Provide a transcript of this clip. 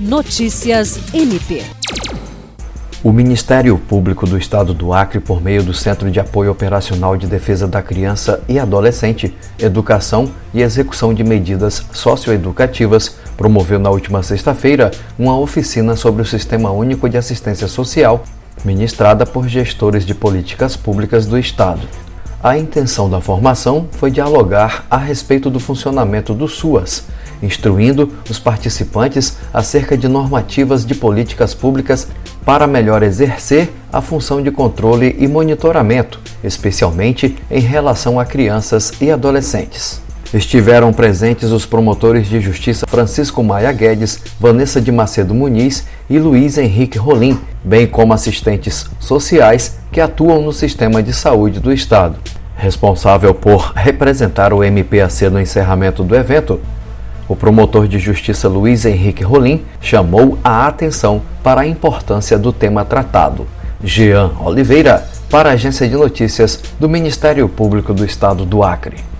Notícias MP. O Ministério Público do Estado do Acre, por meio do Centro de Apoio Operacional de Defesa da Criança e Adolescente, Educação e Execução de Medidas Socioeducativas, promoveu na última sexta-feira uma oficina sobre o Sistema Único de Assistência Social, ministrada por gestores de políticas públicas do Estado. A intenção da formação foi dialogar a respeito do funcionamento do SUAS, instruindo os participantes acerca de normativas de políticas públicas para melhor exercer a função de controle e monitoramento, especialmente em relação a crianças e adolescentes. Estiveram presentes os promotores de justiça Francisco Maia Guedes, Vanessa de Macedo Muniz e Luiz Henrique Rolim, bem como assistentes sociais que atuam no sistema de saúde do Estado. Responsável por representar o MPAC no encerramento do evento, o promotor de justiça Luiz Henrique Rolim chamou a atenção para a importância do tema tratado. Jean Oliveira, para a Agência de Notícias do Ministério Público do Estado do Acre.